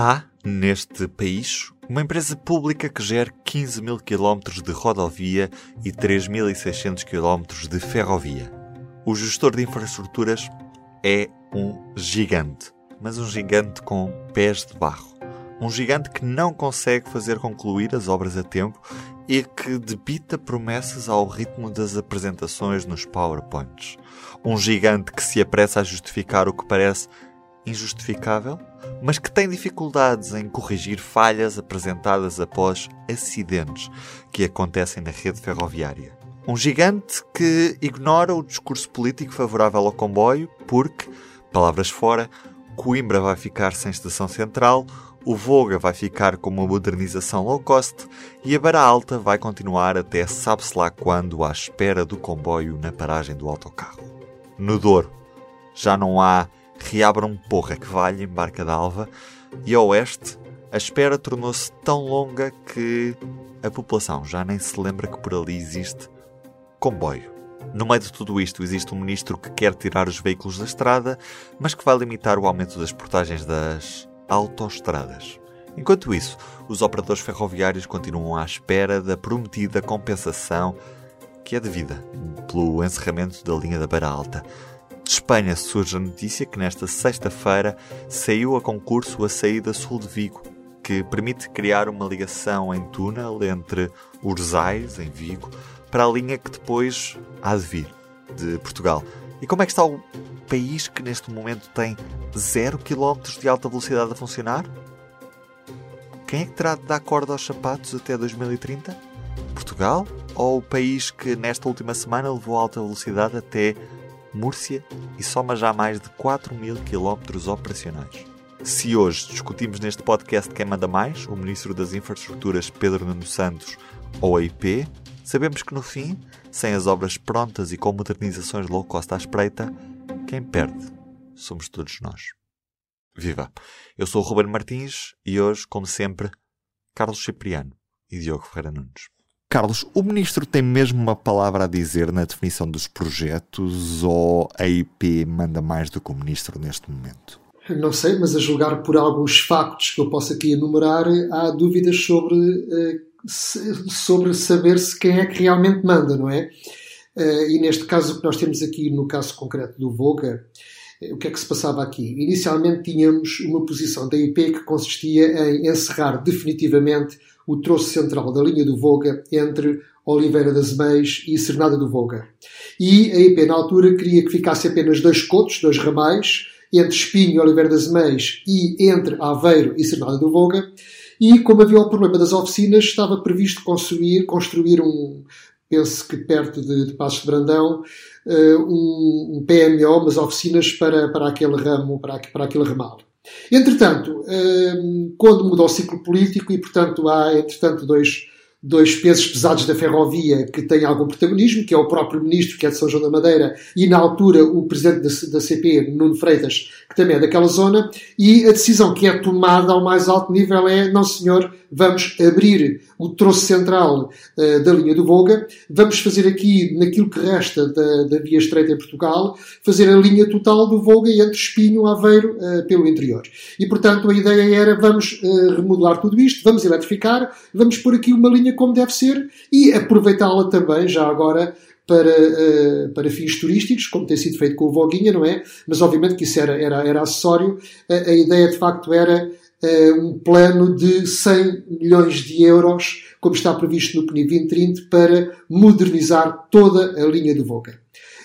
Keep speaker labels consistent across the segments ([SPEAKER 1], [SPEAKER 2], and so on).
[SPEAKER 1] Há, neste país, uma empresa pública que gera 15 mil quilómetros de rodovia e 3.600 quilómetros de ferrovia. O gestor de infraestruturas é um gigante, mas um gigante com pés de barro. Um gigante que não consegue fazer concluir as obras a tempo e que debita promessas ao ritmo das apresentações nos PowerPoints. Um gigante que se apressa a justificar o que parece injustificável, mas que tem dificuldades em corrigir falhas apresentadas após acidentes que acontecem na rede ferroviária. Um gigante que ignora o discurso político favorável ao comboio, porque, palavras fora, Coimbra vai ficar sem estação central, o Voga vai ficar com uma modernização low cost e a Bara Alta vai continuar até sabe-se lá quando à espera do comboio na paragem do autocarro. No Douro, já não há reabram porra que valha em Barca d'Alva e a oeste a espera tornou-se tão longa que a população já nem se lembra que por ali existe comboio. No meio de tudo isto, existe um ministro que quer tirar os veículos da estrada, mas que vai limitar o aumento das portagens das autoestradas. Enquanto isso, os operadores ferroviários continuam à espera da prometida compensação que é devida pelo encerramento da linha da Beira Alta. De Espanha surge a notícia que nesta sexta-feira saiu a concurso a saída sul de Vigo, que permite criar uma ligação em túnel entre Urzais, em Vigo, para a linha que depois há de vir, de Portugal. E como é que está o país que neste momento tem 0 km de alta velocidade a funcionar? Quem é que terá de dar corda aos sapatos até 2030? Portugal? Ou o país que nesta última semana levou alta velocidade até Múrcia e soma já mais de 4 mil quilómetros operacionais. Se hoje discutimos neste podcast quem manda mais, o Ministro das Infraestruturas Pedro Nuno Santos ou a IP, sabemos que no fim, sem as obras prontas e com modernizações low cost à espreita, quem perde somos todos nós. Viva! Eu sou o Ruben Martins e hoje, como sempre, Carlos Cipriano e Diogo Ferreira Nunes. Carlos, o ministro tem mesmo uma palavra a dizer na definição dos projetos ou a IP manda mais do que o ministro neste momento?
[SPEAKER 2] Não sei, mas a julgar por alguns factos que eu posso aqui enumerar, há dúvidas sobre, eh, sobre saber se quem é que realmente manda, não é? Eh, e neste caso, o que nós temos aqui no caso concreto do Voga, o que é que se passava aqui? Inicialmente tínhamos uma posição da IP que consistia em encerrar definitivamente o troço central da linha do Voga entre Oliveira das Meias e Cernada do Voga. E a IP, na altura, queria que ficasse apenas dois cotos, dois ramais, entre Espinho e Oliveira das Meias e entre Aveiro e Cernada do Voga. E como havia o problema das oficinas, estava previsto construir, construir um, penso que perto de, de Passos de Brandão, uh, um, um, PMO, umas oficinas para, para aquele ramo, para, para aquele ramal. Entretanto, hum, quando muda o ciclo político e, portanto, há, entretanto, dois, dois pesos pesados da ferrovia que têm algum protagonismo, que é o próprio ministro, que é de São João da Madeira, e na altura o presidente da, da CP, Nuno Freitas, que também é daquela zona, e a decisão que é tomada ao mais alto nível é, não senhor, vamos abrir o troço central uh, da linha do Volga, vamos fazer aqui, naquilo que resta da, da, via estreita em Portugal, fazer a linha total do Volga entre Espinho Aveiro uh, pelo interior. E, portanto, a ideia era, vamos uh, remodelar tudo isto, vamos eletrificar, vamos pôr aqui uma linha como deve ser e aproveitá-la também, já agora, para, para fins turísticos, como tem sido feito com o Voguinha, não é? Mas obviamente que isso era, era, era acessório. a ideia de facto era um plano de 100 milhões de euros, como está previsto no PNI 2030, para modernizar toda a linha do Voga.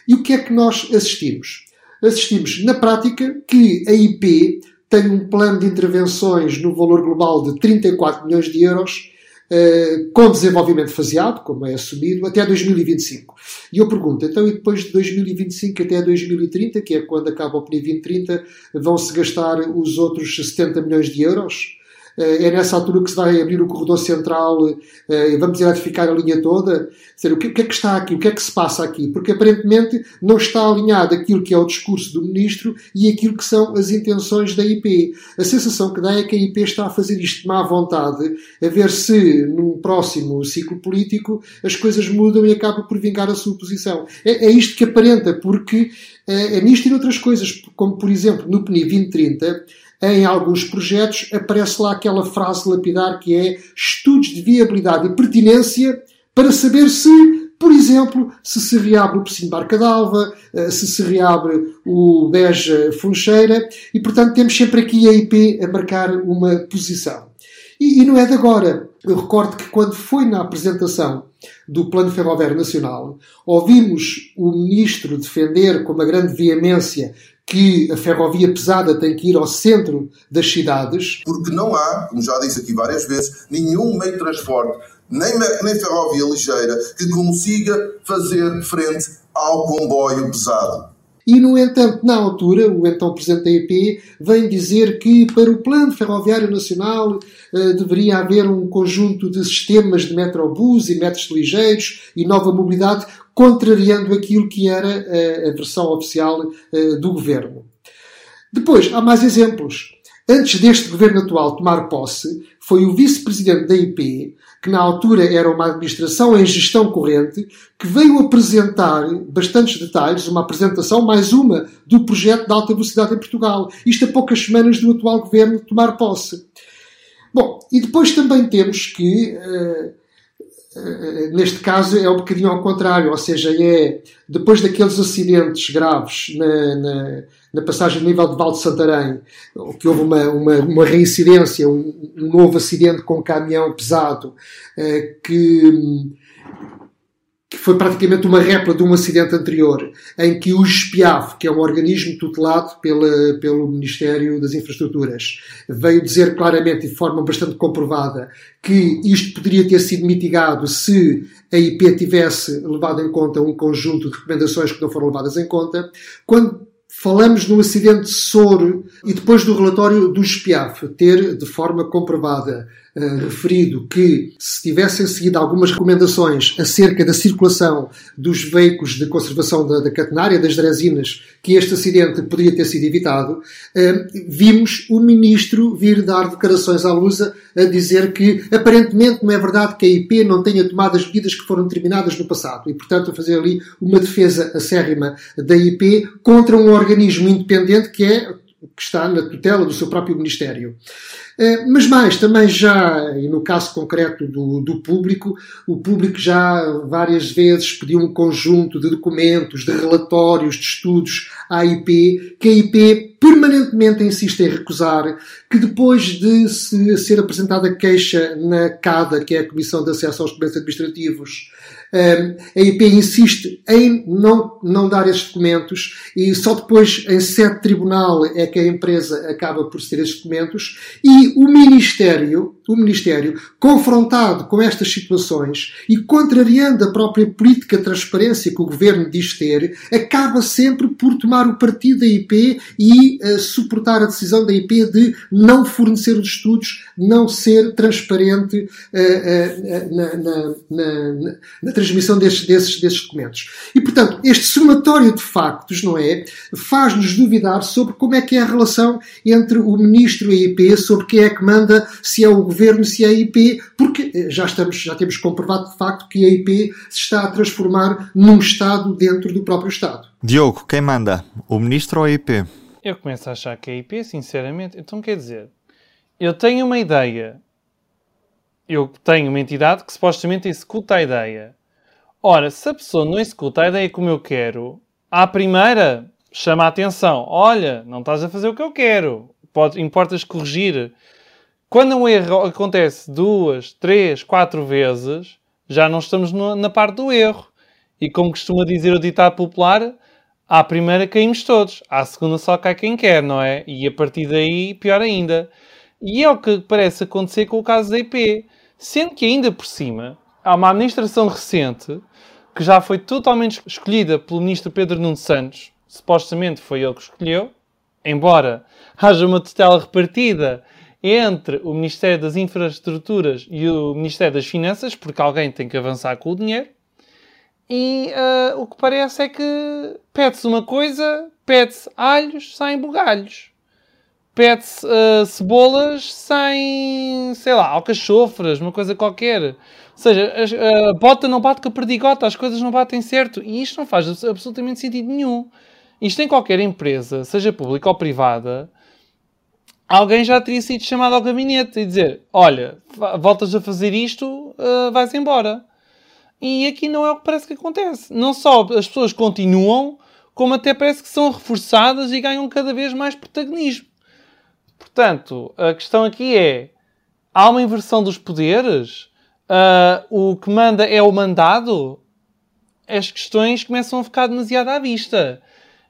[SPEAKER 2] E o que é que nós assistimos? Assistimos, na prática, que a IP tem um plano de intervenções no valor global de 34 milhões de euros com desenvolvimento faseado, como é assumido, até 2025. E eu pergunto, então e depois de 2025 até 2030, que é quando acaba o PNI 2030, vão-se gastar os outros 70 milhões de euros? É nessa altura que se vai abrir o corredor central e vamos eletrificar a linha toda. Dizer, o que, é que está aqui? O que é que se passa aqui? Porque aparentemente não está alinhado aquilo que é o discurso do ministro e aquilo que são as intenções da IP. A sensação que dá é que a IP está a fazer isto de má vontade, a ver se num próximo ciclo político as coisas mudam e acaba por vingar a sua posição. É, é isto que aparenta, porque é, é nisto e noutras coisas, como por exemplo no PNI 2030 em alguns projetos aparece lá aquela frase lapidar que é estudos de viabilidade e pertinência para saber se, por exemplo, se se reabre o Pocinho Barca d'Alva, eh, se se reabre o Beja Funcheira, e portanto temos sempre aqui a IP a marcar uma posição. E, e não é de agora. Eu recordo que quando foi na apresentação do Plano Ferroviário Nacional, ouvimos o Ministro defender com uma grande veemência que a ferrovia pesada tem que ir ao centro das cidades.
[SPEAKER 3] Porque não há, como já disse aqui várias vezes, nenhum meio de transporte, nem, nem ferrovia ligeira, que consiga fazer frente ao comboio pesado.
[SPEAKER 2] E, no entanto, na altura, o então Presidente da EP vem dizer que para o Plano Ferroviário Nacional deveria haver um conjunto de sistemas de metrobus e metros ligeiros e nova mobilidade, contrariando aquilo que era eh, a versão oficial eh, do governo. Depois, há mais exemplos. Antes deste governo atual tomar posse, foi o vice-presidente da IP, que na altura era uma administração em gestão corrente, que veio apresentar bastantes detalhes, uma apresentação, mais uma, do projeto de alta velocidade em Portugal. Isto a poucas semanas do atual governo tomar posse. Bom, e depois também temos que. Uh, neste caso é um bocadinho ao contrário, ou seja, é depois daqueles acidentes graves na, na, na passagem do nível de Val de Santarém, que houve uma, uma, uma reincidência, um, um, novo acidente com um caminhão pesado, eh, que que foi praticamente uma réplica de um acidente anterior, em que o GESPIAF, que é um organismo tutelado pela, pelo Ministério das Infraestruturas, veio dizer claramente, de forma bastante comprovada, que isto poderia ter sido mitigado se a IP tivesse levado em conta um conjunto de recomendações que não foram levadas em conta. Quando Falamos do acidente de Soro e depois do relatório do SPIAF ter, de forma comprovada, uh, referido que se tivessem seguido algumas recomendações acerca da circulação dos veículos de conservação da, da catenária, das dresinas, que este acidente poderia ter sido evitado, uh, vimos o ministro vir dar declarações à Lusa a dizer que aparentemente não é verdade que a IP não tenha tomado as medidas que foram determinadas no passado. E, portanto, a fazer ali uma defesa acérrima da IP contra um organismo independente que é que está na tutela do seu próprio Ministério. Eh, mas mais, também já, e no caso concreto do, do público, o público já várias vezes pediu um conjunto de documentos, de relatórios, de estudos à IP, que a IP permanentemente insiste em recusar, que depois de se ser apresentada queixa na CADA, que é a Comissão de Acesso aos Documentos Administrativos, a IP insiste em não, não dar esses documentos e só depois, em sede tribunal, é que a empresa acaba por ter esses documentos. E o Ministério, o Ministério, confrontado com estas situações e contrariando a própria política de transparência que o Governo diz ter, acaba sempre por tomar o partido da IP e uh, suportar a decisão da IP de não fornecer os estudos, não ser transparente uh, uh, na, na, na, na transmissão desses, desses, desses documentos. E, portanto, este somatório de factos, não é? Faz-nos duvidar sobre como é que é a relação entre o Ministro e a IP, sobre quem é que manda, se é o Governo, se é a IP, porque eh, já, estamos, já temos comprovado de facto que a IP se está a transformar num Estado dentro do próprio Estado.
[SPEAKER 1] Diogo, quem manda? O Ministro ou a IP?
[SPEAKER 4] Eu começo a achar que é a IP, sinceramente. Então, quer dizer, eu tenho uma ideia. Eu tenho uma entidade que supostamente executa a ideia. Ora, se a pessoa não executa a ideia como eu quero, à primeira chama a atenção. Olha, não estás a fazer o que eu quero. Pode, importas corrigir. Quando um erro acontece duas, três, quatro vezes, já não estamos no, na parte do erro. E como costuma dizer o ditado popular, à primeira caímos todos, à segunda só cai quem quer, não é? E a partir daí, pior ainda. E é o que parece acontecer com o caso da IP. Sendo que ainda por cima, há uma administração recente que já foi totalmente escolhida pelo ministro Pedro Nuno Santos, supostamente foi ele que escolheu, embora haja uma tutela repartida entre o Ministério das Infraestruturas e o Ministério das Finanças, porque alguém tem que avançar com o dinheiro. E uh, o que parece é que pede-se uma coisa, pede-se alhos, saem bugalhos. Pede-se uh, cebolas, saem, sei lá, alcachofras, uma coisa qualquer. Ou seja, a, bota não bate com a perdigota, as coisas não batem certo. E isto não faz absolutamente sentido nenhum. Isto em qualquer empresa, seja pública ou privada, alguém já teria sido chamado ao gabinete e dizer: Olha, voltas a fazer isto, uh, vais embora. E aqui não é o que parece que acontece. Não só as pessoas continuam, como até parece que são reforçadas e ganham cada vez mais protagonismo. Portanto, a questão aqui é: há uma inversão dos poderes? Uh, o que manda é o mandado? As questões começam a ficar demasiado à vista.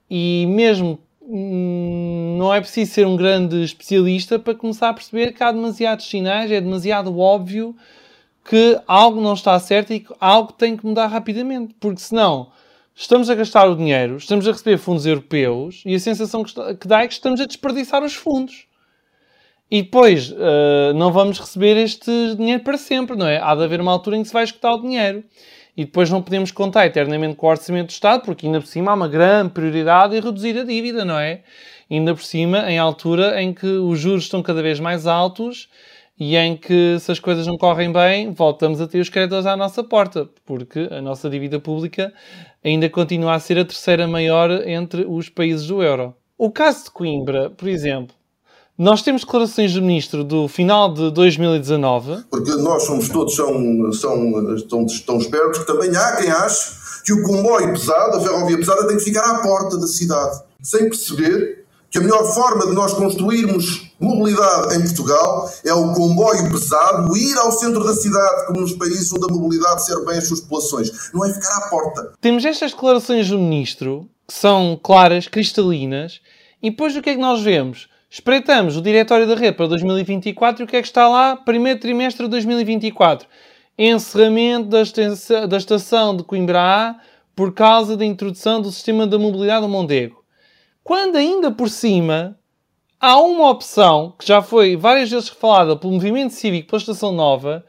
[SPEAKER 4] E mesmo hum, não é preciso ser um grande especialista para começar a perceber que há demasiados sinais, é demasiado óbvio que algo não está certo e que algo tem que mudar rapidamente, porque senão estamos a gastar o dinheiro, estamos a receber fundos europeus e a sensação que dá é que estamos a desperdiçar os fundos. E depois uh, não vamos receber este dinheiro para sempre, não é? Há de haver uma altura em que se vai escutar o dinheiro. E depois não podemos contar eternamente com o orçamento do Estado, porque ainda por cima há uma grande prioridade em reduzir a dívida, não é? Ainda por cima, em altura em que os juros estão cada vez mais altos e em que, se as coisas não correm bem, voltamos a ter os credores à nossa porta, porque a nossa dívida pública ainda continua a ser a terceira maior entre os países do euro. O caso de Coimbra, por exemplo, nós temos declarações do Ministro do final de 2019.
[SPEAKER 3] Porque nós somos todos são, são, estão, estão espertos que também há quem ache que o comboio pesado, a ferrovia pesada, tem que ficar à porta da cidade, sem perceber que a melhor forma de nós construirmos mobilidade em Portugal é o comboio pesado ir ao centro da cidade, como nos países onde a mobilidade serve bem as suas populações. Não é ficar à porta.
[SPEAKER 4] Temos estas declarações do Ministro, que são claras, cristalinas, e depois o que é que nós vemos? Espreitamos o Diretório da Rede para 2024 e o que é que está lá? Primeiro trimestre de 2024. Encerramento da, estação de Coimbra A por causa da introdução do sistema da mobilidade do Mondego. Quando ainda por cima há uma opção que já foi várias vezes falada pelo movimento cívico pela Estação Nova,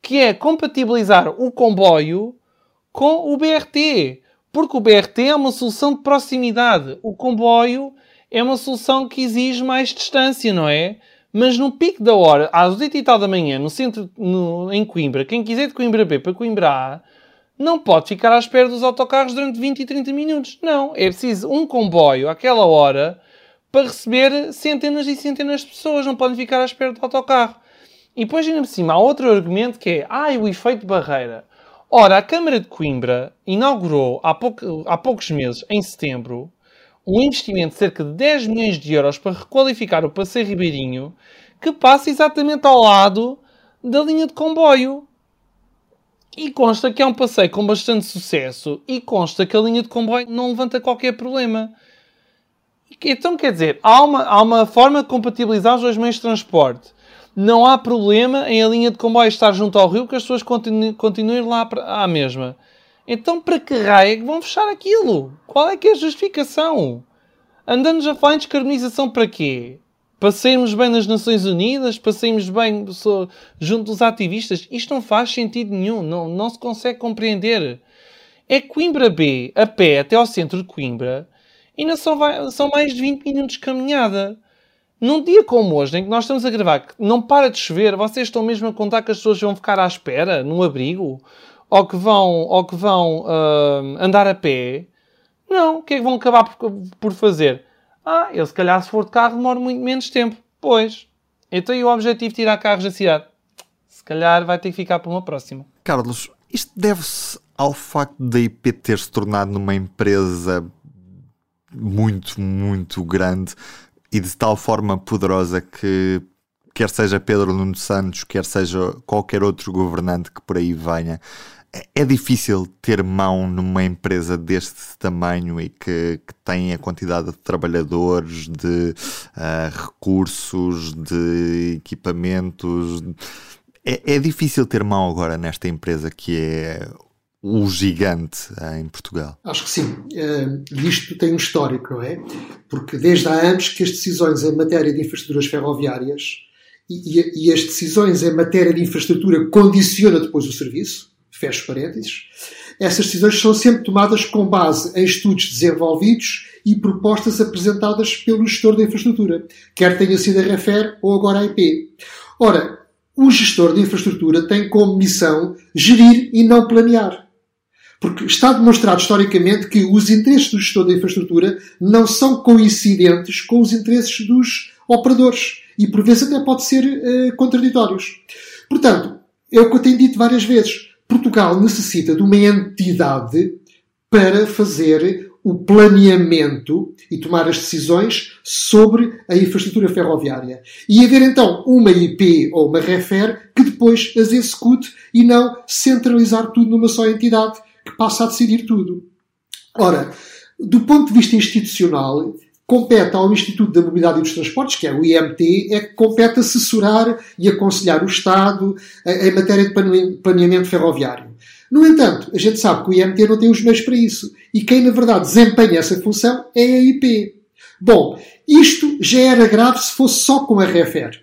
[SPEAKER 4] que é compatibilizar o comboio com o BRT. Porque o BRT é uma solução de proximidade. O comboio é uma solução que exige mais distância, não é? Mas no pico da hora, às 8 e tal da manhã, no centro, no, em Coimbra, quem quiser de Coimbra B para Coimbra A, não pode ficar à espera dos autocarros durante 20 e 30 minutos. Não, é preciso um comboio àquela hora para receber centenas e centenas de pessoas. Não podem ficar à espera do autocarro. E depois, ainda por cima, há outro argumento que é ah, o efeito barreira. Ora, a Câmara de Coimbra inaugurou há, pouco, há poucos meses, em setembro, um investimento de cerca de 10 milhões de euros para requalificar o Passeio Ribeirinho, que passa exatamente ao lado da linha de comboio. E consta que é um passeio com bastante sucesso e consta que a linha de comboio não levanta qualquer problema. Então, quer dizer, há uma, há uma forma de compatibilizar os dois meios de transporte. Não há problema em a linha de comboio estar junto ao rio que as pessoas continuem, continuem lá à mesma. Então, para que raio é que vão fechar aquilo? Qual é que é a justificação? Andamos a falar em descarbonização para quê? para sairmos bem nas Nações Unidas, para sairmos bem junto dos ativistas. Isto não faz sentido nenhum, não, não se consegue compreender. É Coimbra B, a pé até ao centro de Coimbra, ainda são, são mais de 20 minutos de caminhada. Num dia como hoje, em que nós estamos a gravar, que não para de chover, vocês estão mesmo a contar que as pessoas vão ficar à espera, num abrigo? Ou que vão, ou que vão uh, andar a pé? Não, o que é que vão acabar por, por fazer? Ah, eu se calhar se for de carro demoro muito menos tempo. Pois. Então e o objetivo de tirar carros da cidade? Se calhar vai ter que ficar para uma próxima.
[SPEAKER 1] Carlos, isto deve-se ao facto da IP ter se tornado numa empresa muito, muito grande e de tal forma poderosa que quer seja Pedro Nuno Santos, quer seja qualquer outro governante que por aí venha, é difícil ter mão numa empresa deste tamanho e que, que tem a quantidade de trabalhadores, de uh, recursos, de equipamentos. É, é, difícil ter mão agora nesta empresa que é o gigante uh, em Portugal.
[SPEAKER 2] Acho que sim. Uh, isto tem um histórico, não é? Porque desde há anos que as decisões em matéria de infraestruturas ferroviárias e, e, as decisões em matéria de infraestrutura condicionam depois o serviço, fecho parênteses, essas decisões são sempre tomadas com base em estudos desenvolvidos e propostas apresentadas pelo gestor da infraestrutura, quer tenha sido a REFER ou agora a IP. Ora, o gestor de infraestrutura tem como missão gerir e não planear. Porque está demonstrado historicamente que os interesses do gestor da infraestrutura não são coincidentes com os interesses dos operadores. E por vezes até pode ser uh, contraditórios. Portanto, é o que eu tenho dito várias vezes. Portugal necessita de uma entidade para fazer o planeamento e tomar as decisões sobre a infraestrutura ferroviária. E haver então uma IP ou uma REFER que depois as execute e não centralizar tudo numa só entidade que passa a decidir tudo. Ora, do ponto de vista institucional, compete ao Instituto da Mobilidade e dos Transportes, que é o IMT, é que compete assessorar e aconselhar o Estado em matéria de planeamento ferroviário. No entanto, a gente sabe que o IMT não tem os meios para isso. E quem, na verdade, desempenha essa função é a IP. Bom, isto já era grave se fosse só com a REFER.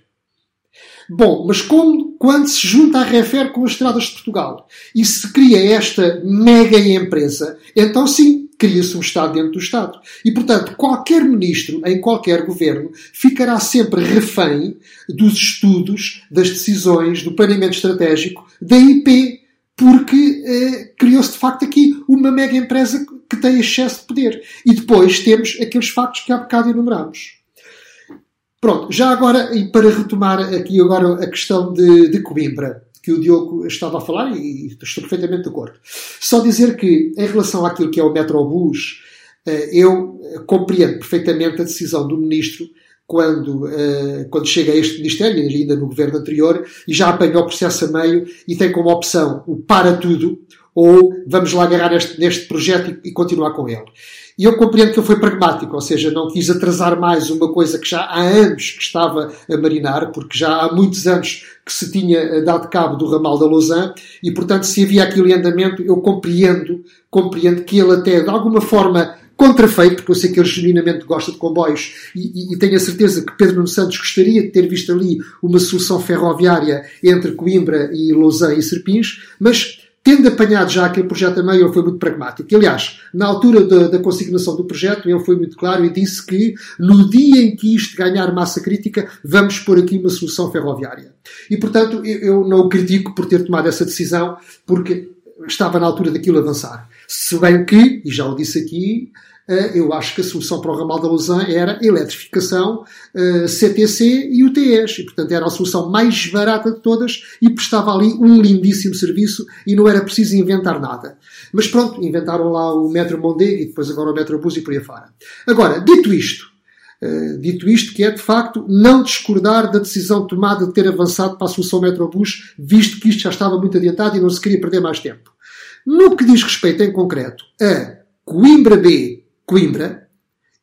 [SPEAKER 2] Bom, mas como quando se junta a REFER com as estradas de Portugal e se cria esta mega empresa, então sim, cria-se um Estado dentro do Estado. E, portanto, qualquer ministro em qualquer governo ficará sempre refém dos estudos, das decisões, do planeamento estratégico da IP, porque eh, criou-se de facto aqui uma mega empresa que tem excesso de poder. E depois temos aqueles factos que há bocado enumerámos. Pronto, já agora, e para retomar aqui agora a questão de, de Coimbra, que o Diogo estava a falar, e estou perfeitamente de acordo. Só dizer que, em relação àquilo que é o Metrobus, eh, eu compreendo perfeitamente a decisão do Ministro quando, uh, quando chega a este Ministério, ainda no governo anterior, e já apanha o processo a meio e tem como opção o para tudo ou vamos lá agarrar este, neste projeto e, e continuar com ele. E eu compreendo que ele foi pragmático, ou seja, não quis atrasar mais uma coisa que já há anos que estava a marinar, porque já há muitos anos que se tinha eh, dado cabo do ramal da Lausanne, e portanto, se havia aquilo em andamento, eu compreendo, compreendo que ele até de alguma forma contrafeito, porque eu sei que ele genuinamente gosta de comboios e, e, e, tenho a certeza que Pedro Nuno Santos gostaria de ter visto ali uma solução ferroviária entre Coimbra e Lausanne e Serpins, mas tendo apanhado já aquele projeto a meio, ele foi muito pragmático. Aliás, na altura da, da, consignação do projeto, ele foi muito claro e disse que no dia em que isto ganhar massa crítica, vamos pôr aqui uma solução ferroviária. E, portanto, eu, não o critico por ter tomado essa decisão, porque estava na altura daquilo avançar. Se bem que, e já o disse aqui, eu acho que a solução para o ramal da Lausanne era eletrificação, CTC eh, e UTS. E, portanto, era a solução mais barata de todas e prestava ali um lindíssimo serviço e não era preciso inventar nada. Mas pronto, inventaram lá o Metro Mondego e depois agora o Metrobus e por aí fora. Agora, dito isto, Uh, dito isto, que é de facto não discordar da decisão tomada de ter avançado para a solução Metrobus, visto que isto já estava muito adiantado e não se queria perder mais tempo. No que diz respeito em concreto a Coimbra B, Coimbra,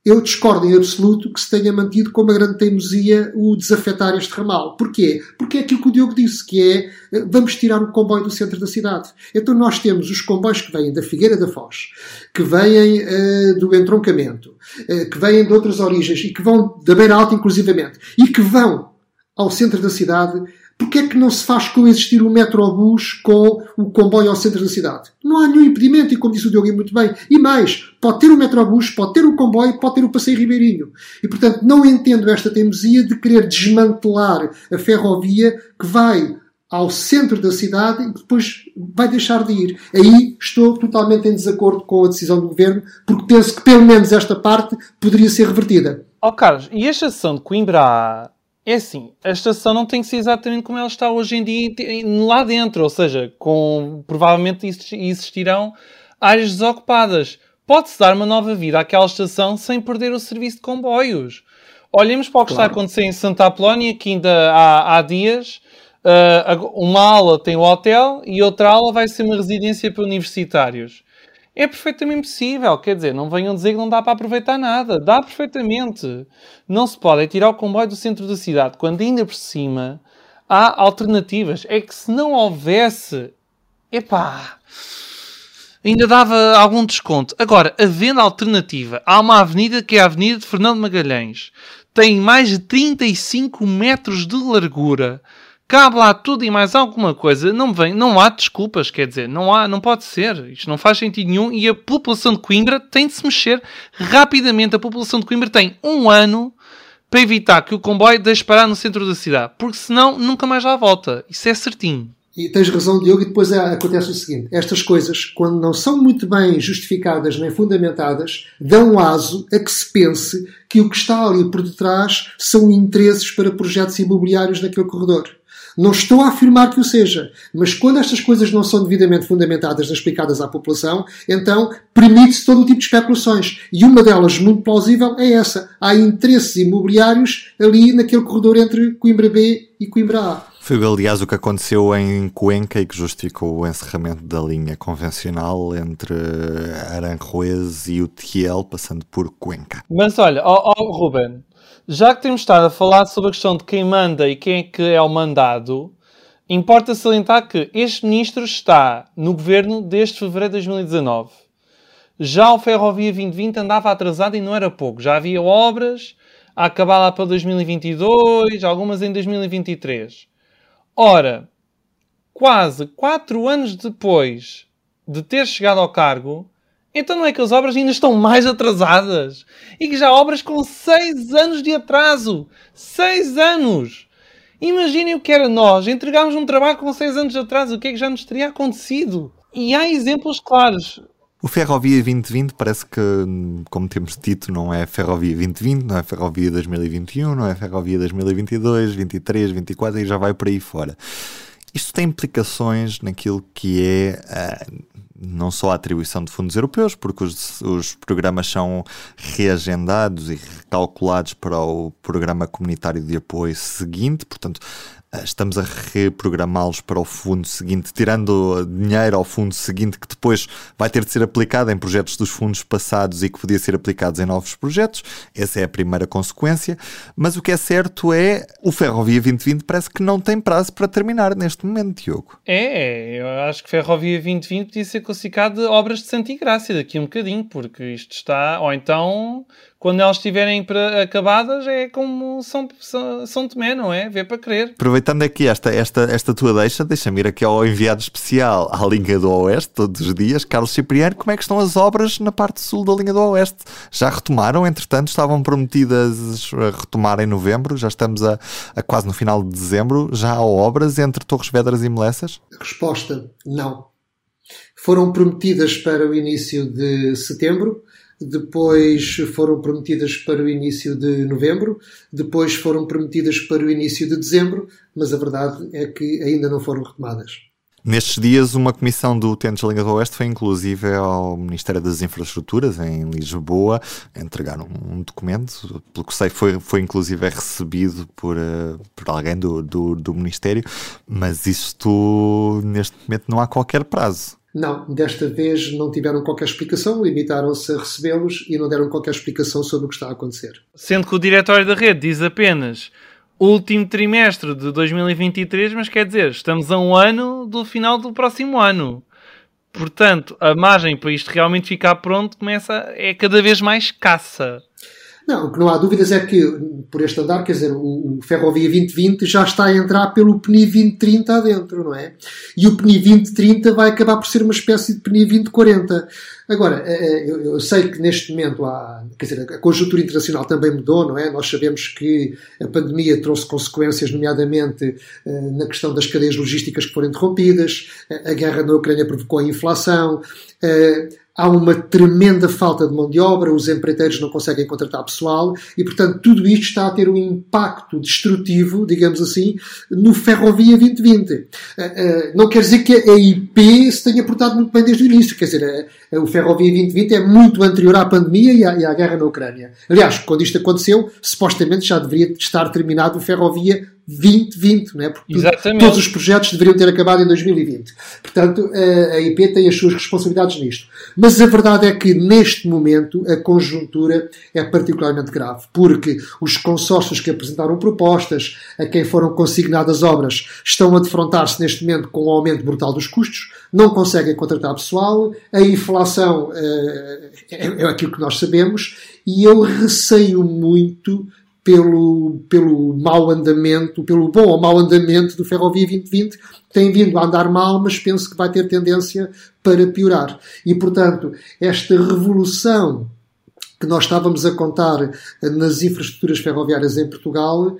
[SPEAKER 2] eu discordo em absoluto que se tenha mantido com uma grande teimosia o desafetar este ramal. Porquê? Porque é aquilo que o Diogo disse, que é eh, vamos tirar o comboio do centro da cidade. Então nós temos os comboios que vêm da Figueira da Foz, que vêm uh, do entroncamento, uh, que vêm de outras origens e que vão da Beira Alta inclusivamente, e que vão ao centro da cidade Porquê é que não se faz coexistir o metrobus com o comboio ao centro da cidade? Não há nenhum impedimento, e como disse o Diogo muito bem. E mais, pode ter o metrobus, pode ter o comboio, pode ter o passeio ribeirinho. E, portanto, não entendo esta teimosia de querer desmantelar a ferrovia que vai ao centro da cidade e depois vai deixar de ir. Aí estou totalmente em desacordo com a decisão do governo, porque penso que pelo menos esta parte poderia ser revertida.
[SPEAKER 4] Ó oh, Carlos, e esta ação de Coimbra é assim, a estação não tem que ser exatamente como ela está hoje em dia lá dentro, ou seja, com provavelmente existirão áreas desocupadas. Pode-se dar uma nova vida àquela estação sem perder o serviço de comboios. Olhemos para o que claro. está a acontecer em Santa Apolónia, que ainda há, há dias uh, uma ala tem o hotel e outra ala vai ser uma residência para universitários. É perfeitamente possível, quer dizer, não venham dizer que não dá para aproveitar nada. Dá perfeitamente. Não se pode é tirar o comboio do centro da cidade, quando ainda por cima há alternativas. É que se não houvesse, epá, ainda dava algum desconto. Agora, havendo alternativa, há uma avenida que é a Avenida de Fernando Magalhães. tem mais de 35 metros de largura. Cabe lá tudo e mais alguma coisa. Não vem, não há desculpas, quer dizer, não há, não pode ser. Isto não faz sentido nenhum e a população de Coimbra tem de se mexer rapidamente. A população de Coimbra tem um ano para evitar que o comboio deixe parar no centro da cidade, porque senão nunca mais lá volta. Isso é certinho.
[SPEAKER 2] E tens razão, Diogo, e depois é, acontece o seguinte: estas coisas, quando não são muito bem justificadas nem fundamentadas, dão aso a que se pense que o que está ali por detrás são interesses para projetos imobiliários naquele corredor. Não estou a afirmar que o seja, mas quando estas coisas não são devidamente fundamentadas nem explicadas à população, então permite-se todo o tipo de especulações. E uma delas, muito plausível, é essa. Há interesses imobiliários ali naquele corredor entre Coimbra B e Coimbra A.
[SPEAKER 1] Foi, aliás, o que aconteceu em Cuenca e que justificou o encerramento da linha convencional entre Aranjuez e o Tiel, passando por Cuenca.
[SPEAKER 4] Mas olha, ó, ó, Ruben, já que temos estado a falar sobre a questão de quem manda e quem é que é o mandado, importa salientar que este ministro está no governo desde fevereiro de 2019. Já o Ferrovia 2020 andava atrasado e não era pouco. Já havia obras a acabar lá para 2022, algumas em 2023. Ora, quase quatro anos depois de ter chegado ao cargo, então não é que as obras ainda estão mais atrasadas? E que já há obras com seis anos de atraso! Seis anos! Imaginem o que era nós entregarmos um trabalho com seis anos de atraso, o que é que já nos teria acontecido? E há exemplos claros.
[SPEAKER 1] O Ferrovia 2020 parece que, como temos dito, não é Ferrovia 2020, não é Ferrovia 2021, não é Ferrovia 2022, 23, 24 e já vai por aí fora. Isto tem implicações naquilo que é uh, não só a atribuição de fundos europeus, porque os, os programas são reagendados e recalculados para o programa comunitário de apoio seguinte, portanto, estamos a reprogramá-los para o fundo seguinte, tirando dinheiro ao fundo seguinte que depois vai ter de ser aplicado em projetos dos fundos passados e que podia ser aplicados em novos projetos. Essa é a primeira consequência. Mas o que é certo é o Ferrovia 2020 parece que não tem prazo para terminar neste momento, Diogo.
[SPEAKER 4] É, eu acho que Ferrovia 2020 podia ser classificado de obras de Santa daqui a um bocadinho, porque isto está, ou então quando elas estiverem acabadas, é como São, São, São Tomé, não é? Vê para crer.
[SPEAKER 1] Aproveitando aqui esta, esta, esta tua deixa, deixa-me ir aqui ao enviado especial à linha do Oeste, todos os dias. Carlos Cipriano, como é que estão as obras na parte sul da linha do Oeste? Já retomaram? Entretanto, estavam prometidas a retomar em novembro, já estamos a, a quase no final de dezembro. Já há obras entre Torres Vedras e Melessas?
[SPEAKER 2] Resposta: não. Foram prometidas para o início de setembro depois foram prometidas para o início de novembro, depois foram prometidas para o início de dezembro, mas a verdade é que ainda não foram retomadas.
[SPEAKER 1] Nestes dias, uma comissão do Utentes Liga do Oeste foi inclusive ao Ministério das Infraestruturas, em Lisboa, entregar um, documento, pelo que sei, foi, foi inclusive recebido por, uh, por alguém do, do, do Ministério, mas isto, neste momento, não há qualquer prazo.
[SPEAKER 2] Não, desta vez não tiveram qualquer explicação, limitaram-se a recebê-los e não deram qualquer explicação sobre o que está a acontecer.
[SPEAKER 4] Sendo que o diretório da rede diz apenas último trimestre de 2023, mas quer dizer, estamos a um ano do final do próximo ano. Portanto, a margem para isto realmente ficar pronto começa é cada vez mais escassa.
[SPEAKER 2] Não, o que não há dúvidas é que, por este andar, quer dizer, o, o Ferrovia 2020 já está a entrar pelo PNI 2030 adentro, não é? E o PNI 2030 vai acabar por ser uma espécie de PNI 2040. Agora, eh, eh, eu sei que neste momento há, quer dizer, a conjuntura internacional também mudou, não é? Nós sabemos que a pandemia trouxe consequências, nomeadamente eh, na questão das cadeias logísticas que foram interrompidas, a guerra na Ucrânia provocou a inflação, há uma tremenda falta de mão de obra, os empreiteiros não conseguem contratar pessoal e, portanto, tudo isto está a ter um impacto destrutivo, digamos assim, no Ferrovia 2020. Eh, eh, não quer dizer que a IP se tenha portado muito bem desde o início, quer dizer, eh, o Ferrovia 2020 é muito anterior à pandemia e à, e à guerra na Ucrânia. Aliás, quando isto aconteceu, supostamente já deveria estar terminado o Ferrovia 2020, não é? porque
[SPEAKER 4] Exatamente.
[SPEAKER 2] todos os projetos deveriam ter acabado em 2020. Portanto, a IP tem as suas responsabilidades nisto. Mas a verdade é que, neste momento, a conjuntura é particularmente grave, porque os consórcios que apresentaram propostas, a quem foram consignadas obras, estão a defrontar-se neste momento com o um aumento brutal dos custos, não conseguem contratar pessoal, a inflação é, é aquilo que nós sabemos, e eu receio muito pelo, pelo mau andamento, pelo bom ou mau andamento do Ferrovia 2020, tem vindo a andar mal, mas penso que vai ter tendência para piorar. E, portanto, esta revolução que nós estávamos a contar eh, nas infraestruturas ferroviárias em Portugal,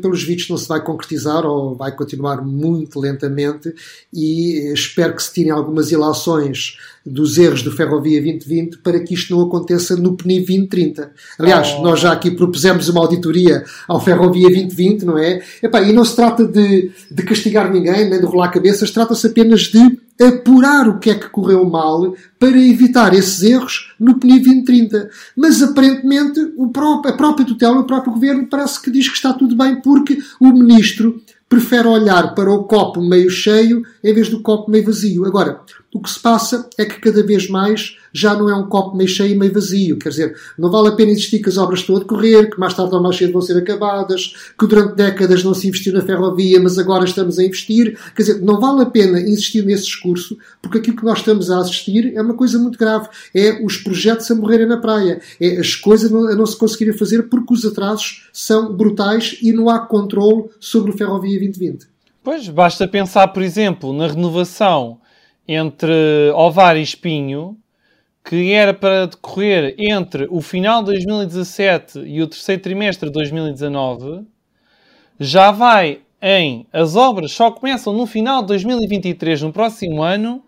[SPEAKER 2] pelos vistos não se vai concretizar ou vai continuar muito lentamente e espero que se tirem algumas ilações dos erros do Ferrovia 2020 para que isto não aconteça no PNI 2030. Aliás, oh. nós já aqui propusemos uma auditoria ao Ferrovia 2020, não é? Epá, e não se trata de, de castigar ninguém, nem de rolar cabeças, trata-se apenas de apurar o que é que correu mal para evitar esses erros no PNI 2030. Mas aparentemente próprio, a própria tutela, o próprio governo parece que diz que está tudo bem porque o ministro prefere olhar para o copo meio cheio em vez do copo meio vazio. Agora, o que se passa é que cada vez mais já não é um copo meio cheio e meio vazio. Quer dizer, não vale a pena insistir que as obras estão a decorrer, que mais tarde ou mais cedo vão ser acabadas, que durante décadas não se investiu na ferrovia, mas agora estamos a investir. Quer dizer, não vale a pena insistir nesse discurso, porque aquilo que nós estamos a assistir é uma coisa muito grave. É os projetos a morrerem na praia. É as coisas a não se conseguirem fazer porque os atrasos são brutais e não há controle sobre o Ferrovia 2020.
[SPEAKER 4] Pois, basta pensar, por exemplo, na renovação entre Ovar e Espinho, que era para decorrer entre o final de 2017 e o terceiro trimestre de 2019, já vai em. As obras só começam no final de 2023, no próximo ano,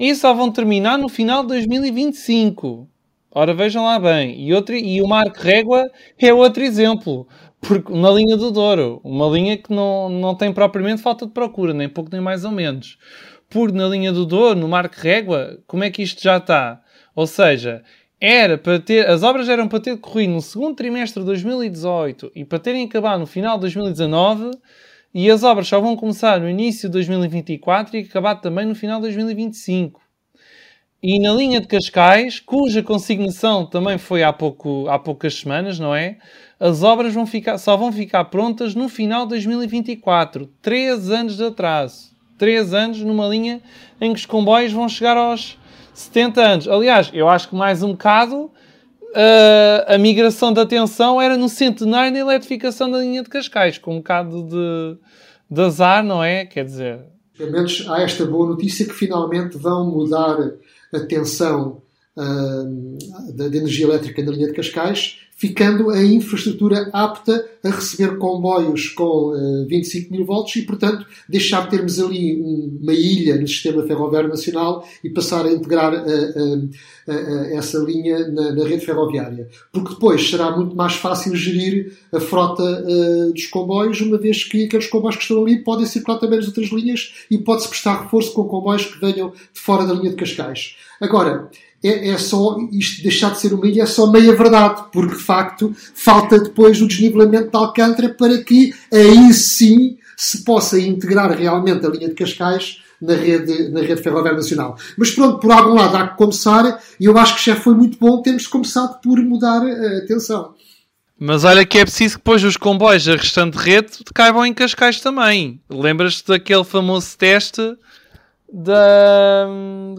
[SPEAKER 4] e só vão terminar no final de 2025. Ora, vejam lá bem. E, outro, e o Marco Régua é outro exemplo. Porque na linha do Douro, uma linha que não, não tem propriamente falta de procura, nem pouco nem mais ou menos. Porque na linha do Douro, no Marco Régua, como é que isto já está? Ou seja, era para ter, as obras eram para ter decorrido no segundo trimestre de 2018 e para terem acabado no final de 2019 e as obras só vão começar no início de 2024 e acabar também no final de 2025. E na linha de Cascais, cuja consignação também foi há, pouco, há poucas semanas, não é? As obras vão ficar, só vão ficar prontas no final de 2024. Três anos de atraso. Três anos numa linha em que os comboios vão chegar aos 70 anos. Aliás, eu acho que mais um bocado uh, a migração da atenção era no centenário da eletrificação da linha de Cascais, com um bocado de, de azar, não é? Quer dizer.
[SPEAKER 2] Pelo menos há esta boa notícia que finalmente vão mudar a tensão uh, da, da energia elétrica na linha de Cascais ficando a infraestrutura apta a receber comboios com uh, 25 mil volts e, portanto, deixar de termos ali uma ilha no sistema ferroviário nacional e passar a integrar uh, uh, essa linha na, na, rede ferroviária. Porque depois será muito mais fácil gerir a frota dos comboios, uma vez que aqueles comboios que estão ali podem circular também nas outras linhas e pode-se prestar reforço com comboios que venham de fora da linha de Cascais. Agora, é, é, só isto deixar de ser uma é só meia verdade, porque de facto falta depois o desnivelamento de Alcântara para que aí sim se possa integrar realmente a linha de Cascais na rede, na rede ferroviária nacional. Mas pronto, por algum lado há que começar, e eu acho que já foi muito bom termos começado por mudar a atenção.
[SPEAKER 4] Mas olha que é preciso que depois os comboios da restante rede caibam em Cascais também. Lembras-te daquele famoso teste da,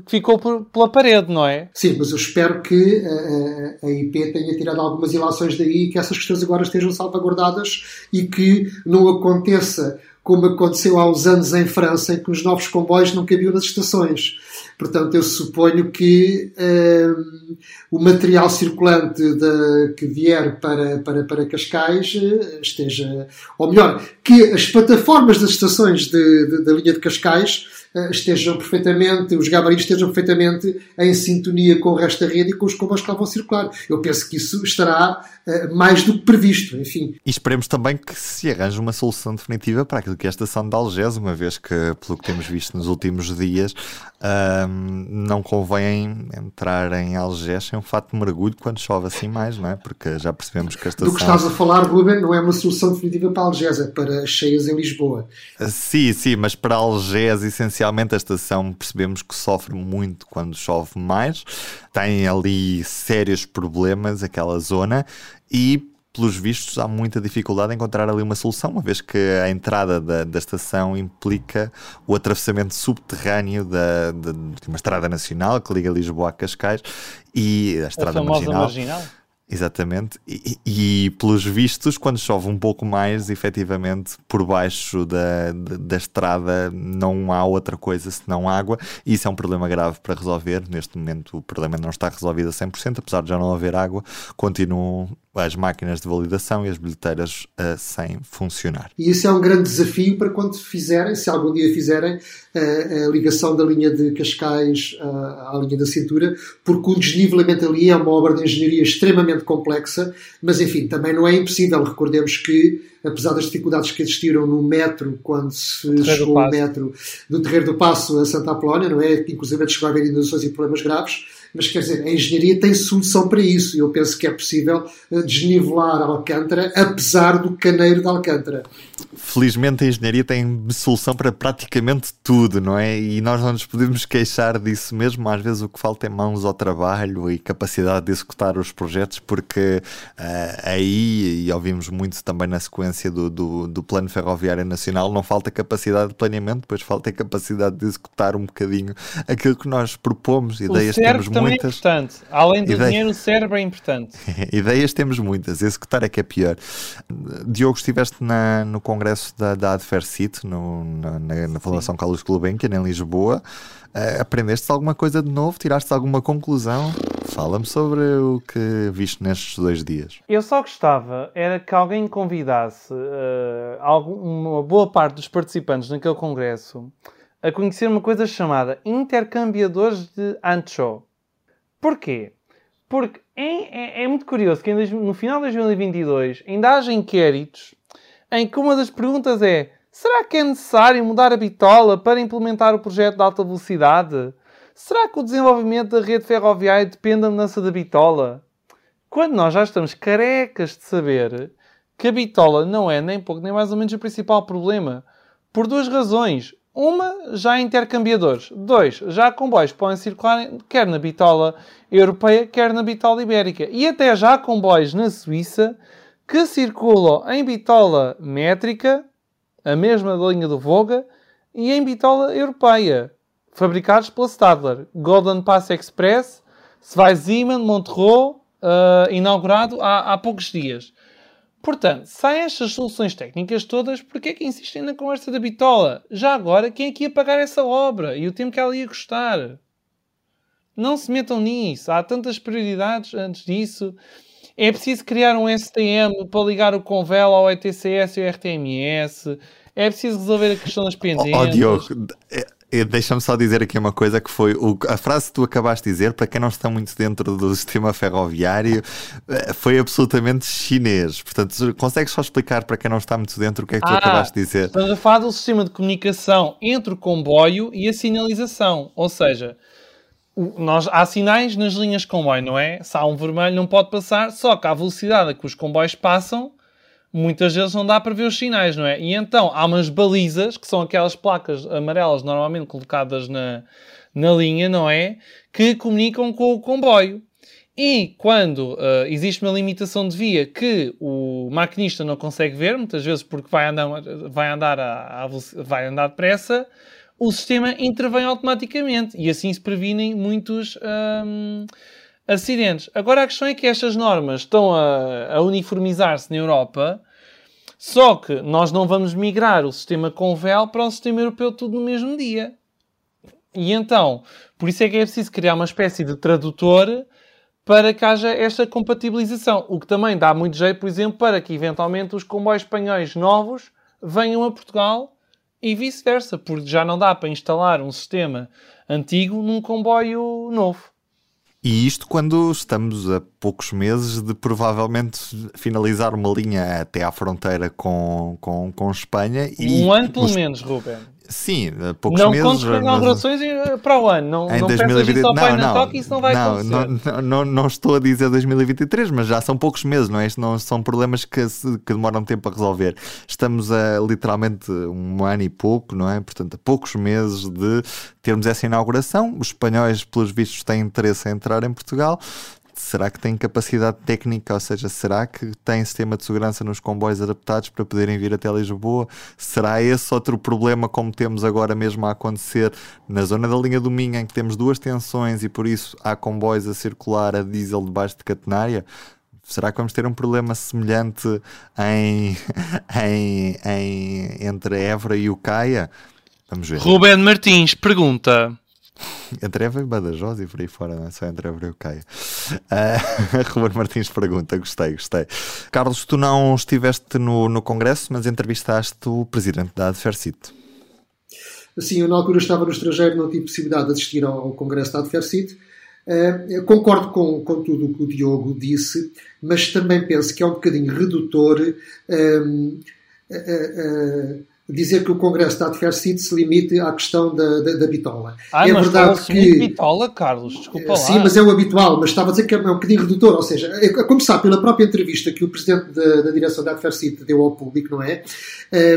[SPEAKER 4] que ficou por, pela parede, não é?
[SPEAKER 2] Sim, mas eu espero que a, a, IP tenha tirado algumas ilações daí e que essas questões agora estejam salvaguardadas e que não aconteça como aconteceu há uns anos em França, em que os novos comboios não cabiam nas estações. Portanto, eu suponho que um, o material circulante de, que vier para, para, para Cascais eh, esteja. Ou melhor, que as plataformas das estações da linha de Cascais eh, estejam perfeitamente, os gabaritos estejam perfeitamente em sintonia com o resto da rede e com os comboios que lá vão circular. Eu penso que isso estará uh, mais do que previsto, enfim.
[SPEAKER 1] E esperemos também que se arranje uma solução definitiva para aquilo que é a estação de Algés, uma vez que, pelo que temos visto nos últimos dias, não convém entrar em Algés sem um fato de mergulho quando chove assim mais, não é? Porque já percebemos que a estação...
[SPEAKER 2] Do que estás a falar, Ruben, não é uma solução definitiva para Algés, é para cheias em Lisboa.
[SPEAKER 1] Sim, sim, mas para Algés, essencialmente Realmente a estação percebemos que sofre muito quando chove mais, tem ali sérios problemas aquela zona e pelos vistos, há muita dificuldade em encontrar ali uma solução, uma vez que a entrada da, da estação implica o atravessamento subterrâneo da, de uma estrada nacional que liga Lisboa a Cascais e a estrada
[SPEAKER 4] a
[SPEAKER 1] marginal.
[SPEAKER 4] marginal.
[SPEAKER 1] Exatamente, e, e, pelos vistos, quando chove um pouco mais, efetivamente, por baixo da, da, da, estrada não há outra coisa senão água, e isso é um problema grave para resolver. Neste momento, o problema não está resolvido a 100%, apesar de já não haver água, continuam as máquinas de validação e as bilheteiras uh, sem funcionar.
[SPEAKER 2] E isso é um grande desafio para quando fizerem, se algum dia fizerem, uh, a ligação da linha de Cascais uh, à linha da cintura, porque o desnivelamento ali é uma obra de engenharia extremamente complexa, mas enfim, também não é impossível. Recordemos que, apesar das dificuldades que existiram no metro, quando se chegou o metro do Terreiro do Passo a Santa Apolónia, não é? Inclusive chegou a haver inundações e problemas graves mas quer dizer, a engenharia tem solução para isso e eu penso que é possível eh, desnivelar Alcântara apesar do caneiro de Alcântara.
[SPEAKER 1] Felizmente a engenharia tem solução para praticamente tudo, não é? E nós não nos podemos queixar disso mesmo. Às vezes o que falta é mãos ao trabalho e capacidade de executar os projetos, porque uh, aí, e ouvimos muito também na sequência do, do, do, Plano Ferroviário Nacional, não falta capacidade de planeamento, depois falta capacidade de executar um bocadinho aquilo que nós propomos. Ideias temos
[SPEAKER 4] também é muitas. É importante. Além do Ideias... dinheiro, o cérebro é importante.
[SPEAKER 1] Ideias temos muitas, executar é que é pior. Diogo, estiveste na, no congresso da, da Adversite, no, na, na, na Fundação Carlos Gulbenkian, em Lisboa. Uh, aprendeste alguma coisa de novo? Tiraste alguma conclusão? Fala-me sobre o que viste nestes dois dias.
[SPEAKER 4] Eu só gostava era que alguém convidasse uh, algum, uma boa parte dos participantes naquele congresso a conhecer uma coisa chamada intercambiadores de ancho. Porquê? Porque é, é, é muito curioso que no final de 2022 ainda haja inquéritos em que uma das perguntas é será que é necessário mudar a bitola para implementar o projeto de alta velocidade? Será que o desenvolvimento da rede ferroviária depende da mudança da bitola? Quando nós já estamos carecas de saber que a bitola não é nem pouco nem mais ou menos o principal problema. Por duas razões. Uma, já há intercambiadores. Dois, já há comboios que podem circular quer na bitola europeia, quer na bitola ibérica. E até já há comboios na Suíça que circulam em bitola métrica, a mesma da linha do Voga, e em bitola europeia, fabricados pela Stadler. Golden Pass Express, Zweisimmen, Montreux, uh, inaugurado há, há poucos dias. Portanto, saem estas soluções técnicas todas, porque é que insistem na conversa da bitola? Já agora, quem é que ia pagar essa obra e o tempo que ela ia custar? Não se metam nisso. Há tantas prioridades antes disso. É preciso criar um STM para ligar o Convel ao ETCS e ao RTMS. É preciso resolver a questão das pendências.
[SPEAKER 1] Oh, oh Diogo, é, Deixa-me só dizer aqui uma coisa que foi o, a frase que tu acabaste de dizer, para quem não está muito dentro do sistema ferroviário, eh, foi absolutamente chinês. Portanto, consegues só explicar para quem não está muito dentro o que é que tu ah, acabaste de dizer?
[SPEAKER 4] Estamos a falar do sistema de comunicação entre o comboio e a sinalização. Ou seja, nós, há sinais nas linhas de comboio, não é? Se há um vermelho não pode passar, só que a velocidade a que os comboios passam muitas vezes não dá para ver os sinais, não é? E então há umas balizas, que são aquelas placas amarelas normalmente colocadas na, na linha, não é? Que comunicam com o comboio. E quando uh, existe uma limitação de via que o maquinista não consegue ver, muitas vezes porque vai andar, vai andar, a, a, vai andar depressa, o sistema intervém automaticamente e assim se previnem muitos um, acidentes. Agora a questão é que estas normas estão a, a uniformizar-se na Europa só que nós não vamos migrar o sistema Convel para o sistema europeu tudo no mesmo dia. E então, por isso é que é preciso criar uma espécie de tradutor para que haja esta compatibilização. O que também dá muito jeito, por exemplo, para que eventualmente os comboios espanhóis novos venham a Portugal e vice-versa, porque já não dá para instalar um sistema antigo num comboio novo.
[SPEAKER 1] E isto quando estamos a poucos meses de provavelmente finalizar uma linha até à fronteira com, com, com Espanha.
[SPEAKER 4] E um ano pelo os... menos, Ruben.
[SPEAKER 1] Sim, poucos
[SPEAKER 4] não
[SPEAKER 1] meses.
[SPEAKER 4] Não contes com inaugurações mas... para o ano. Não, em não 2020... isso ao não, que isso não vai não, acontecer.
[SPEAKER 1] Não, não, não, estou a dizer 2023, mas já são poucos meses, não é? Isto não são problemas que, que demoram tempo a resolver. Estamos a literalmente um ano e pouco, não é? Portanto, a poucos meses de termos essa inauguração. Os espanhóis, pelos vistos, têm interesse em entrar em Portugal será que tem capacidade técnica? Ou seja, será que tem sistema de segurança nos comboios adaptados para poderem vir até Lisboa? Será esse outro problema, como temos agora mesmo a acontecer na zona da linha do Minho, em que temos duas tensões e por isso há comboios a circular a diesel debaixo de catenária? Será que vamos ter um problema semelhante em, em, em, entre Évora e o Caia? Vamos ver.
[SPEAKER 4] Ruben Martins pergunta:
[SPEAKER 1] entre Évora e Badajoz e por aí fora, não é só entre Évora e Caia. Uh, Ruben Martins pergunta, gostei, gostei. Carlos, tu não estiveste no, no Congresso, mas entrevistaste o presidente da Adfercit.
[SPEAKER 2] Sim, eu na altura estava no estrangeiro, não tive possibilidade de assistir ao, ao Congresso da Adfercit. Uh, concordo com, com tudo o que o Diogo disse, mas também penso que é um bocadinho redutor uh, uh, dizer que o Congresso da Adversity se limite à questão da, da, da bitola.
[SPEAKER 4] Ah, é mas verdade que bitola, Carlos, desculpa lá.
[SPEAKER 2] Sim, mas é o habitual, mas estava a dizer que é um bocadinho redutor, ou seja, a é começar pela própria entrevista que o presidente da, da direção da Adversity deu ao público, não é?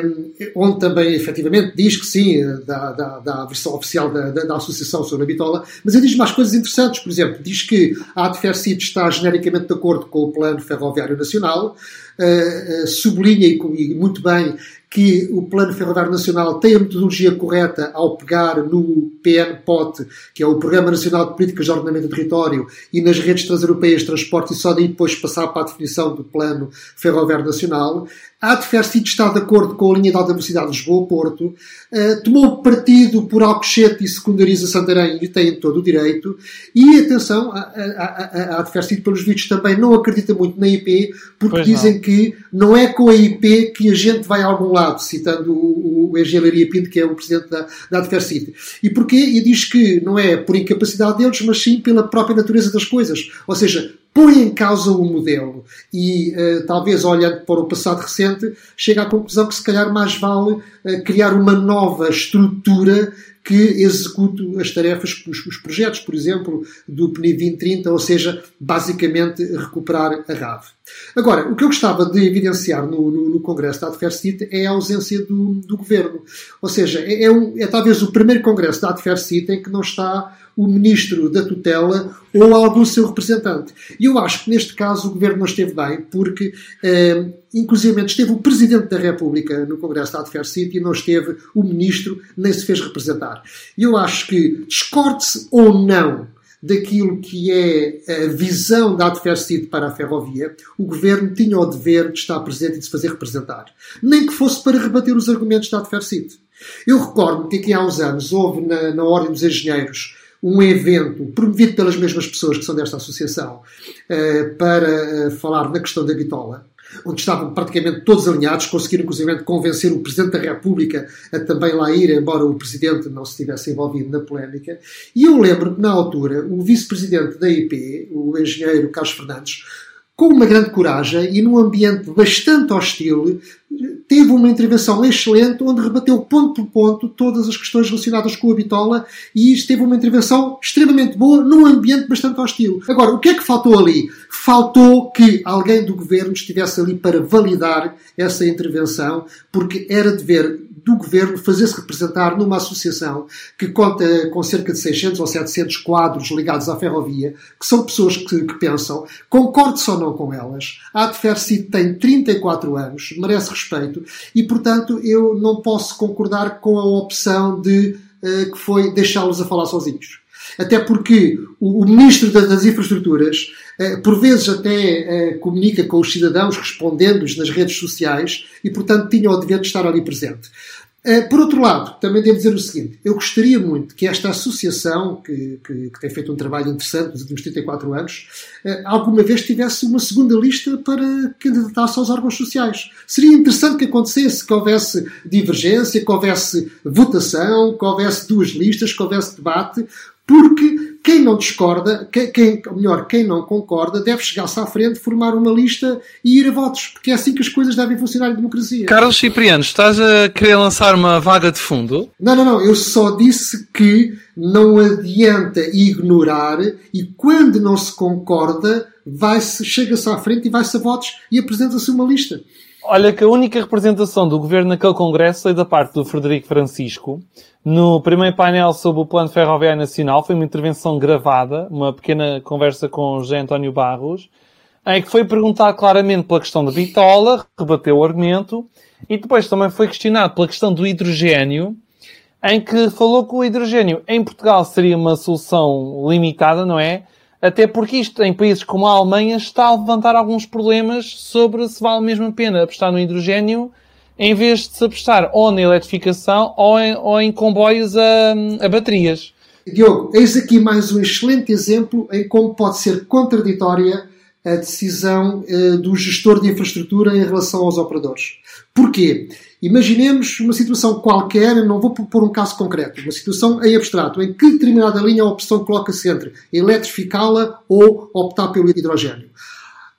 [SPEAKER 2] Um, onde também efetivamente diz que sim, da, da, da versão oficial da, da, da, Associação sobre a bitola, mas ele diz mais coisas interessantes, por exemplo, diz que a Adversity está genericamente de acordo com o Plano Ferroviário Nacional, uh, uh, sublinha e, e muito bem que o Plano Ferroviário Nacional tem a metodologia correta ao pegar no PNPOT, que é o Programa Nacional de Políticas de Ordenamento do Território, e nas redes transeuropeias de transporte, e só daí depois passar para a definição do Plano Ferroviário Nacional. A Adfercit está de acordo com a linha de alta velocidade Lisboa-Porto, uh, tomou partido por Alcochete e secundariza Santarém e tem todo o direito. E atenção, a, a, a pelos vídeos, também não acredita muito na IP, porque pois dizem não. que não é com a IP que a gente vai a algum lado, citando o, o Engenharia Pinto, que é o presidente da, da Adfercit. E porquê? E diz que não é por incapacidade deles, mas sim pela própria natureza das coisas. Ou seja, põe em causa o modelo e, uh, talvez olhando para o passado recente, chega à conclusão que se calhar mais vale uh, criar uma nova estrutura que execute as tarefas, os, os projetos, por exemplo, do PNI 2030, ou seja, basicamente recuperar a RAV. Agora, o que eu gostava de evidenciar no, no, no Congresso da Adversity é a ausência do, do Governo. Ou seja, é, é, um, é talvez o primeiro Congresso da Adversity em que não está o ministro da tutela ou algum seu representante. E eu acho que neste caso o governo não esteve bem, porque, eh, inclusive, esteve o presidente da República no Congresso da Adversity e não esteve o ministro, nem se fez representar. E eu acho que, discorde-se ou não daquilo que é a visão da Adversity para a ferrovia, o governo tinha o dever de estar presente e de se fazer representar. Nem que fosse para rebater os argumentos da Adversity. Eu recordo que aqui há uns anos houve na, na Ordem dos Engenheiros um evento promovido pelas mesmas pessoas que são desta associação eh, para eh, falar na questão da bitola, onde estavam praticamente todos alinhados, conseguiram inclusive convencer o Presidente da República a também lá ir, embora o Presidente não se tivesse envolvido na polémica. E eu lembro que, na altura, o Vice-Presidente da IP, o engenheiro Carlos Fernandes, com uma grande coragem e num ambiente bastante hostil, teve uma intervenção excelente onde rebateu ponto por ponto todas as questões relacionadas com a bitola e isto teve uma intervenção extremamente boa num ambiente bastante hostil. Agora, o que é que faltou ali? Faltou que alguém do governo estivesse ali para validar essa intervenção, porque era dever do governo fazer-se representar numa associação que conta com cerca de 600 ou 700 quadros ligados à ferrovia, que são pessoas que, que pensam, concorde-se ou não com elas. A Adfercid tem 34 anos, merece respeito, e portanto eu não posso concordar com a opção de uh, que foi deixá-los a falar sozinhos. Até porque o, o Ministro das Infraestruturas, eh, por vezes até eh, comunica com os cidadãos, respondendo-os nas redes sociais, e portanto tinha o dever de estar ali presente. Eh, por outro lado, também devo dizer o seguinte: eu gostaria muito que esta associação, que, que, que tem feito um trabalho interessante nos últimos 34 anos, alguma vez tivesse uma segunda lista para candidatar-se aos órgãos sociais. Seria interessante que acontecesse, que houvesse divergência, que houvesse votação, que houvesse duas listas, que houvesse debate, porque quem não discorda, quem, melhor, quem não concorda, deve chegar-se à frente, formar uma lista e ir a votos, porque é assim que as coisas devem funcionar em democracia.
[SPEAKER 4] Carlos Cipriano, estás a querer lançar uma vaga de fundo?
[SPEAKER 2] Não, não, não. Eu só disse que não adianta ignorar e quando não se concorda, vai-se, chega-se à frente e vai-se a votos e apresenta-se uma lista.
[SPEAKER 4] Olha que a única representação do governo naquele congresso foi da parte do Frederico Francisco. No primeiro painel sobre o Plano Ferroviário Nacional foi uma intervenção gravada, uma pequena conversa com o José António Barros, em que foi perguntar claramente pela questão da bitola, rebateu o argumento, e depois também foi questionado pela questão do hidrogênio, em que falou que o hidrogênio em Portugal seria uma solução limitada, não é? Até porque isto, em países como a Alemanha, está a levantar alguns problemas sobre se vale mesmo a pena apostar no hidrogênio em vez de se apostar ou na eletrificação ou em, ou em comboios a, a baterias.
[SPEAKER 2] Diogo, eis aqui mais um excelente exemplo em como pode ser contraditória a decisão uh, do gestor de infraestrutura em relação aos operadores. Porquê? Imaginemos uma situação qualquer, não vou pôr um caso concreto, uma situação em abstrato, em que determinada linha a opção coloca-se entre eletrificá-la ou optar pelo hidrogênio.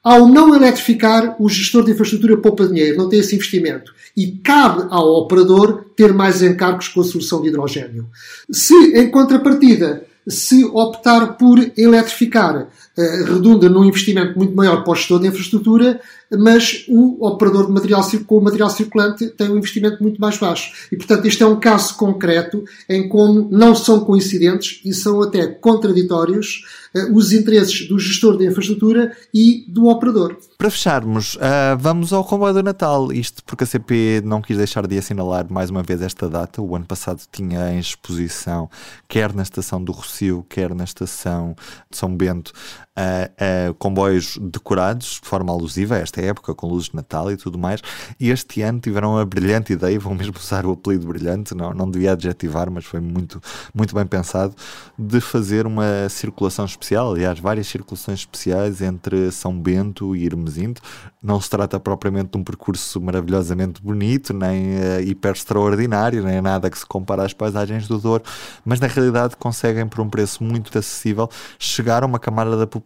[SPEAKER 2] Ao não eletrificar, o gestor de infraestrutura poupa dinheiro, não tem esse investimento. E cabe ao operador ter mais encargos com a solução de hidrogênio. Se, em contrapartida, se optar por eletrificar, eh, redunda num investimento muito maior para o gestor de infraestrutura, mas o operador de material, com o material circulante tem um investimento muito mais baixo. E, portanto, este é um caso concreto em como não são coincidentes e são até contraditórios os interesses do gestor de infraestrutura e do operador.
[SPEAKER 1] Para fecharmos, uh, vamos ao comboio do Natal. Isto porque a CP não quis deixar de assinalar mais uma vez esta data. O ano passado tinha em exposição, quer na estação do Rocio, quer na estação de São Bento, uh, comboios decorados de forma alusiva a esta época, com luzes de Natal e tudo mais. E este ano tiveram a brilhante ideia, vão mesmo usar o apelido brilhante, não, não devia adjetivar, mas foi muito, muito bem pensado, de fazer uma circulação especial, aliás, várias circulações especiais entre São Bento e Irmesinto. Não se trata propriamente de um percurso maravilhosamente bonito, nem uh, hiper extraordinário, nem nada que se compare às paisagens do Douro, mas na realidade conseguem, por um preço muito acessível, chegar a uma camada da população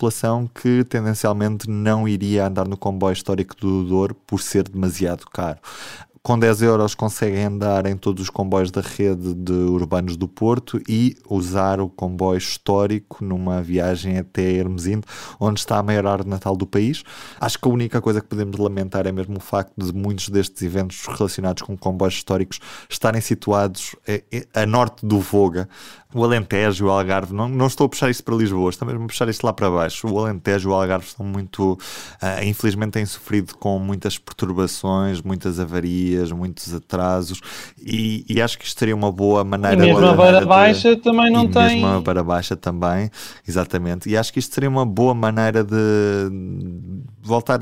[SPEAKER 1] que tendencialmente não iria andar no comboio histórico do Douro por ser demasiado caro com 10 euros conseguem andar em todos os comboios da rede de urbanos do Porto e usar o comboio histórico numa viagem até Hermesinde, onde está a maior árvore Natal do país. Acho que a única coisa que podemos lamentar é mesmo o facto de muitos destes eventos relacionados com comboios históricos estarem situados eh, eh, a norte do Voga, o Alentejo, o Algarve, não, não estou a puxar isto para Lisboa, estou mesmo a puxar isto lá para baixo. O Alentejo e o Algarve estão muito, uh, infelizmente, têm sofrido com muitas perturbações, muitas avarias, muitos atrasos e, e acho que isto seria uma boa maneira.
[SPEAKER 4] E mesmo a Beira Baixa também não
[SPEAKER 1] e
[SPEAKER 4] tem.
[SPEAKER 1] Mesmo a Beira Baixa também, exatamente. E acho que isto seria uma boa maneira de voltar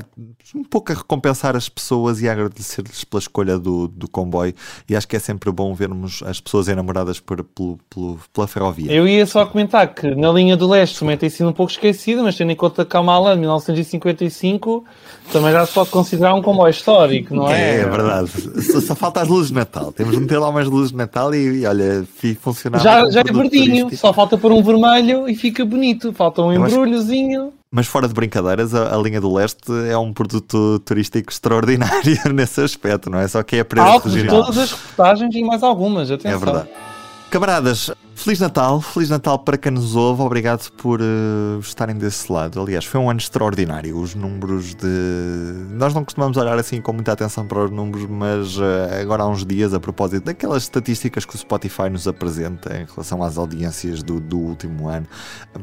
[SPEAKER 1] um pouco a recompensar as pessoas e a agradecer-lhes pela escolha do, do comboio. E acho que é sempre bom vermos as pessoas enamoradas por, pelo, pelo, pela ferrovia.
[SPEAKER 4] Eu ia só comentar que na linha do leste também tem sido um pouco esquecida, mas tendo em conta que a Mala de 1955 também já se pode considerar um comboio histórico, não é?
[SPEAKER 1] É, é verdade. Só, só, falta as luzes de Natal. Temos de meter lá umas luzes de Natal e, e olha, funcionava.
[SPEAKER 4] Já, já é verdinho, turístico. só falta por um vermelho e fica bonito. Falta um embrulhozinho.
[SPEAKER 1] Mas fora de brincadeiras, a, a, linha do leste é um produto turístico extraordinário nesse aspecto, não é? Só que é a preço
[SPEAKER 4] Alto de todas as reportagens e mais algumas, atenção.
[SPEAKER 1] É verdade. Camaradas, Feliz Natal, Feliz Natal para quem nos ouve, obrigado por uh, estarem desse lado. Aliás, foi um ano extraordinário. Os números de. Nós não costumamos olhar assim com muita atenção para os números, mas uh, agora há uns dias, a propósito daquelas estatísticas que o Spotify nos apresenta em relação às audiências do, do último ano,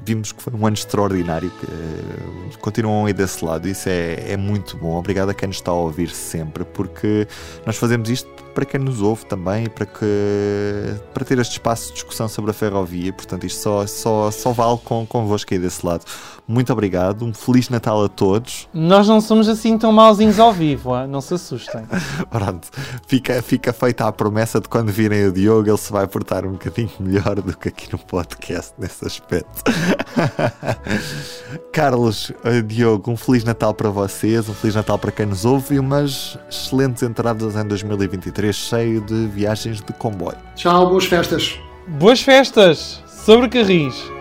[SPEAKER 1] vimos que foi um ano extraordinário. Que, uh, continuam aí desse lado, isso é, é muito bom. Obrigado a quem nos está a ouvir sempre, porque nós fazemos isto para quem nos ouve também, para, que, para ter este espaço de discussão sobre a ferrovia, portanto isto só, só, só vale com, convosco aí desse lado. Muito obrigado, um Feliz Natal a todos.
[SPEAKER 4] Nós não somos assim tão mauzinhos ao vivo, não se assustem.
[SPEAKER 1] Pronto, fica, fica feita a promessa de quando virem o Diogo ele se vai portar um bocadinho melhor do que aqui no podcast nesse aspecto. Carlos, eh, Diogo, um Feliz Natal para vocês, um Feliz Natal para quem nos ouve e umas excelentes entradas em 2023 cheio de viagens de comboio.
[SPEAKER 2] Tchau, boas festas.
[SPEAKER 4] Boas festas! Sobre Carris!